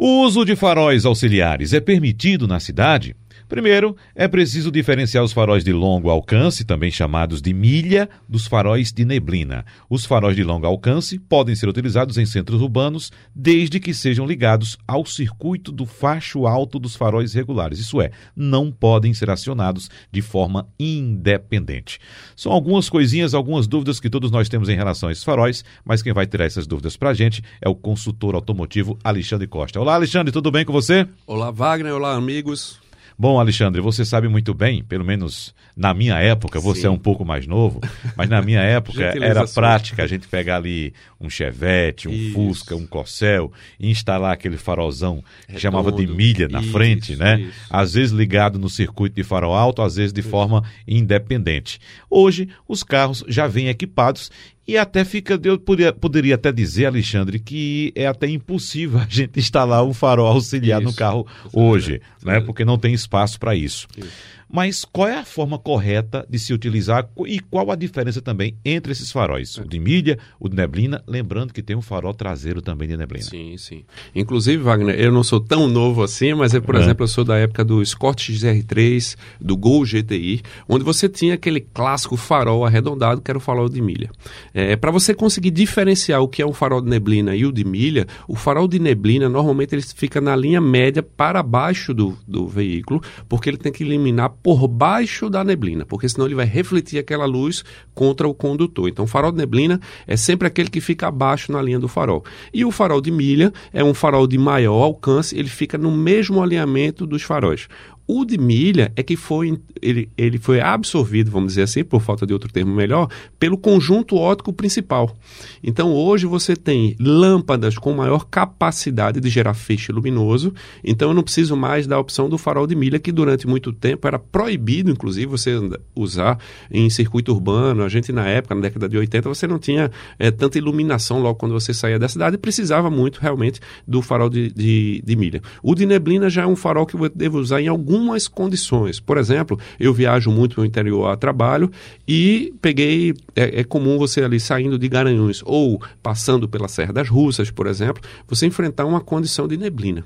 O uso de faróis auxiliares é permitido na cidade? Primeiro, é preciso diferenciar os faróis de longo alcance, também chamados de milha, dos faróis de neblina. Os faróis de longo alcance podem ser utilizados em centros urbanos desde que sejam ligados ao circuito do facho alto dos faróis regulares, isso é, não podem ser acionados de forma independente. São algumas coisinhas, algumas dúvidas que todos nós temos em relação a esses faróis, mas quem vai tirar essas dúvidas para a gente é o consultor automotivo Alexandre Costa. Olá, Alexandre, tudo bem com você? Olá, Wagner. Olá, amigos. Bom, Alexandre, você sabe muito bem, pelo menos na minha época, você Sim. é um pouco mais novo, mas na minha época era prática a gente pegar ali um Chevette, um isso. Fusca, um Corcel e instalar aquele farolzão que Redondo. chamava de milha na isso, frente, né? Isso. Às vezes ligado no circuito de farol alto, às vezes de forma independente. Hoje, os carros já vêm equipados e até fica, eu poderia, poderia, até dizer, Alexandre, que é até impossível a gente instalar um farol auxiliar isso, no carro hoje, né? Porque não tem espaço para isso. isso. Mas qual é a forma correta de se utilizar e qual a diferença também entre esses faróis? O de milha, o de neblina, lembrando que tem um farol traseiro também de neblina. Sim, sim. Inclusive, Wagner, eu não sou tão novo assim, mas, eu, por é. exemplo, eu sou da época do Scott XR3, do Gol GTI, onde você tinha aquele clássico farol arredondado que era o farol de milha. É, Para você conseguir diferenciar o que é um farol de neblina e o de milha, o farol de neblina normalmente ele fica na linha média para baixo do, do veículo, porque ele tem que eliminar por baixo da neblina, porque senão ele vai refletir aquela luz contra o condutor. Então, o farol de neblina é sempre aquele que fica abaixo na linha do farol. E o farol de milha é um farol de maior alcance, ele fica no mesmo alinhamento dos faróis. O de milha é que foi, ele, ele foi absorvido, vamos dizer assim, por falta de outro termo melhor, pelo conjunto óptico principal. Então hoje você tem lâmpadas com maior capacidade de gerar feixe luminoso, então eu não preciso mais da opção do farol de milha, que durante muito tempo era proibido, inclusive, você usar em circuito urbano. A gente, na época, na década de 80, você não tinha é, tanta iluminação logo quando você saía da cidade e precisava muito realmente do farol de, de, de milha. O de neblina já é um farol que eu devo usar em algum algumas condições. Por exemplo, eu viajo muito no interior a trabalho e peguei. É, é comum você ali saindo de Garanhuns ou passando pela Serra das Russas, por exemplo, você enfrentar uma condição de neblina.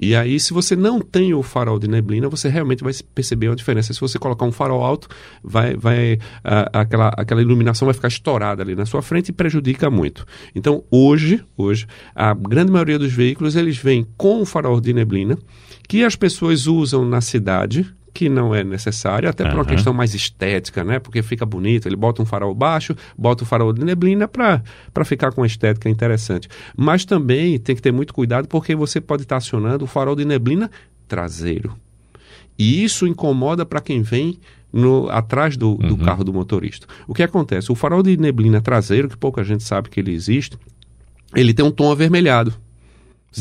E aí, se você não tem o farol de neblina, você realmente vai perceber uma diferença. Se você colocar um farol alto, vai, vai aquela, aquela iluminação vai ficar estourada ali na sua frente e prejudica muito. Então, hoje, hoje, a grande maioria dos veículos eles vêm com o farol de neblina que as pessoas usam na cidade, que não é necessário, até por uma questão mais estética, né? Porque fica bonito, ele bota um farol baixo, bota um farol de neblina para ficar com uma estética interessante. Mas também tem que ter muito cuidado porque você pode estar acionando o farol de neblina traseiro. E isso incomoda para quem vem no, atrás do, do uhum. carro do motorista. O que acontece? O farol de neblina traseiro, que pouca gente sabe que ele existe, ele tem um tom avermelhado.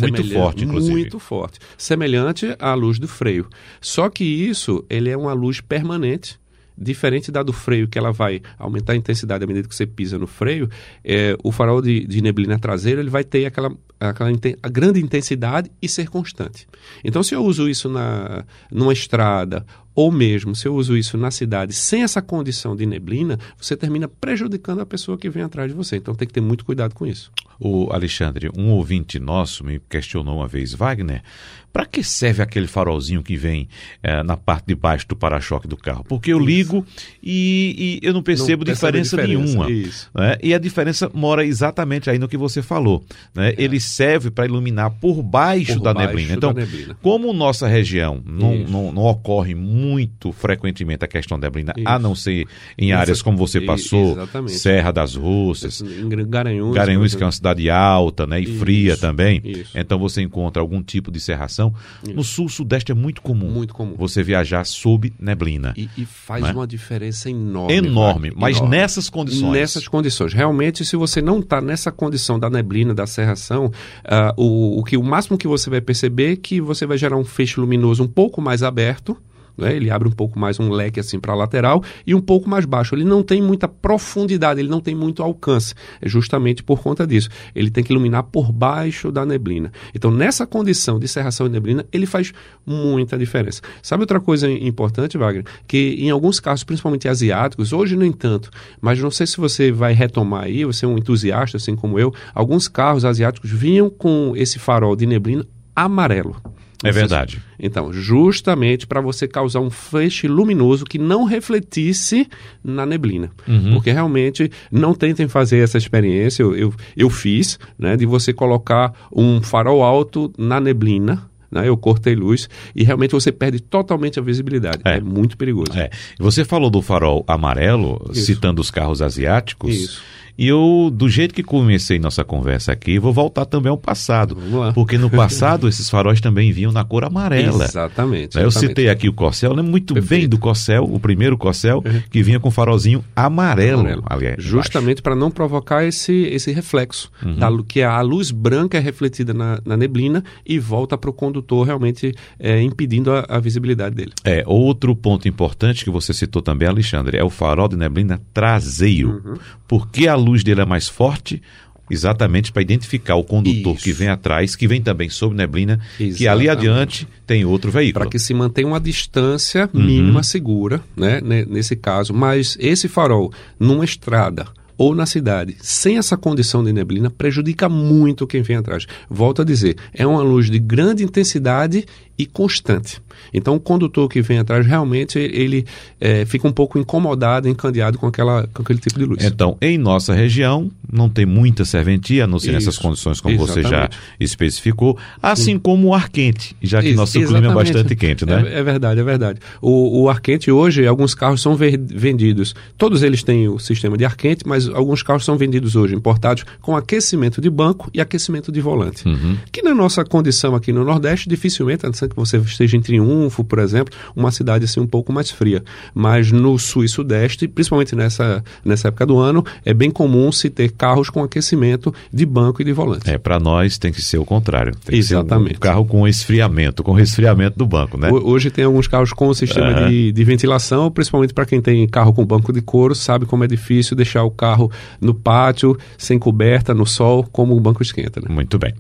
Muito forte, inclusive. Muito forte. Semelhante à luz do freio. Só que isso, ele é uma luz permanente diferente da do freio, que ela vai aumentar a intensidade à medida que você pisa no freio, é, o farol de, de neblina traseira ele vai ter aquela, aquela a grande intensidade e ser constante. Então, se eu uso isso na, numa estrada ou mesmo se eu uso isso na cidade sem essa condição de neblina, você termina prejudicando a pessoa que vem atrás de você. Então tem que ter muito cuidado com isso. O Alexandre, um ouvinte nosso me questionou uma vez, Wagner, para que serve aquele farolzinho que vem é, na parte de baixo do para-choque do carro? Porque eu ligo e, e, eu não percebo não diferença, diferença, nenhuma. Né? E a diferença mora exatamente aí no que você falou. Né? É. Ele serve para iluminar por baixo, por da, baixo neblina. Então, da neblina. como nossa região não, não, não, ocorre muito frequentemente a questão da neblina, Isso. a não ser em áreas como você passou, Exatamente. Serra das Russas, Garanhuns, Garanhuns que é uma cidade alta né, e Isso. fria também. Isso. Então você encontra algum tipo de serração isso. No sul-sudeste é muito comum, muito comum você viajar sob neblina. E, e faz é? uma diferença enorme. Enorme, mas enorme. nessas condições. Nessas condições. Realmente, se você não está nessa condição da neblina, da serração, uh, o, o, que, o máximo que você vai perceber é que você vai gerar um feixe luminoso um pouco mais aberto né? Ele abre um pouco mais um leque assim para a lateral e um pouco mais baixo. Ele não tem muita profundidade, ele não tem muito alcance. É justamente por conta disso. Ele tem que iluminar por baixo da neblina. Então, nessa condição de cerração e neblina, ele faz muita diferença. Sabe outra coisa importante, Wagner? Que em alguns casos, principalmente asiáticos, hoje nem tanto, mas não sei se você vai retomar aí, você é um entusiasta assim como eu, alguns carros asiáticos vinham com esse farol de neblina amarelo. É verdade. Então, justamente para você causar um feixe luminoso que não refletisse na neblina. Uhum. Porque realmente não tentem fazer essa experiência, eu, eu, eu fiz, né, de você colocar um farol alto na neblina, né? Eu cortei luz e realmente você perde totalmente a visibilidade. É, é muito perigoso. É. Você falou do farol amarelo, Isso. citando os carros asiáticos. Isso. E eu, do jeito que comecei nossa conversa aqui, vou voltar também ao passado. Porque no passado esses faróis também vinham na cor amarela. Exatamente. Eu citei aqui o Corcel, lembro muito Perfeito. bem do Corcel, o primeiro Corcel, uhum. que vinha com farolzinho amarelo. amarelo. Aliás, Justamente para não provocar esse, esse reflexo. Uhum. Da, que a luz branca é refletida na, na neblina e volta para o condutor, realmente é, impedindo a, a visibilidade dele. É, outro ponto importante que você citou também, Alexandre, é o farol de neblina traseiro. Uhum. Porque a luz dele é mais forte, exatamente para identificar o condutor Isso. que vem atrás, que vem também sob neblina, exatamente. que ali adiante tem outro veículo. Para que se mantenha uma distância mínima uhum. segura, né, nesse caso. Mas esse farol, numa estrada ou na cidade, sem essa condição de neblina, prejudica muito quem vem atrás. Volto a dizer, é uma luz de grande intensidade e constante. Então, o condutor que vem atrás, realmente, ele é, fica um pouco incomodado, encandeado com, aquela, com aquele tipo de luz. Então, em nossa região, não tem muita serventia, a não ser nessas condições como Exatamente. você já especificou, assim Sim. como o ar quente, já que Ex nosso Exatamente. clima é bastante quente, né? É, é verdade, é verdade. O, o, ar quente hoje, alguns carros são vendidos, todos eles têm o sistema de ar quente, mas alguns carros são vendidos hoje, importados, com aquecimento de banco e aquecimento de volante. Uhum. Que na nossa condição aqui no Nordeste, dificilmente, a não ser que você esteja em Triunfo, por exemplo, uma cidade assim um pouco mais fria. Mas no sul e sudeste, principalmente nessa, nessa época do ano, é bem comum se ter carros com aquecimento de banco e de volante. É, para nós tem que ser o contrário. Tem Exatamente. Que ser um carro com esfriamento, com resfriamento do banco, né? Hoje tem alguns carros com sistema uhum. de, de ventilação, principalmente para quem tem carro com banco de couro, sabe como é difícil deixar o carro no pátio, sem coberta, no sol, como o banco esquenta. Né? Muito bem.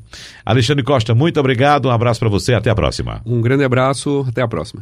Alexandre Costa, muito obrigado, um abraço para você, até a próxima. Um grande abraço, até a próxima.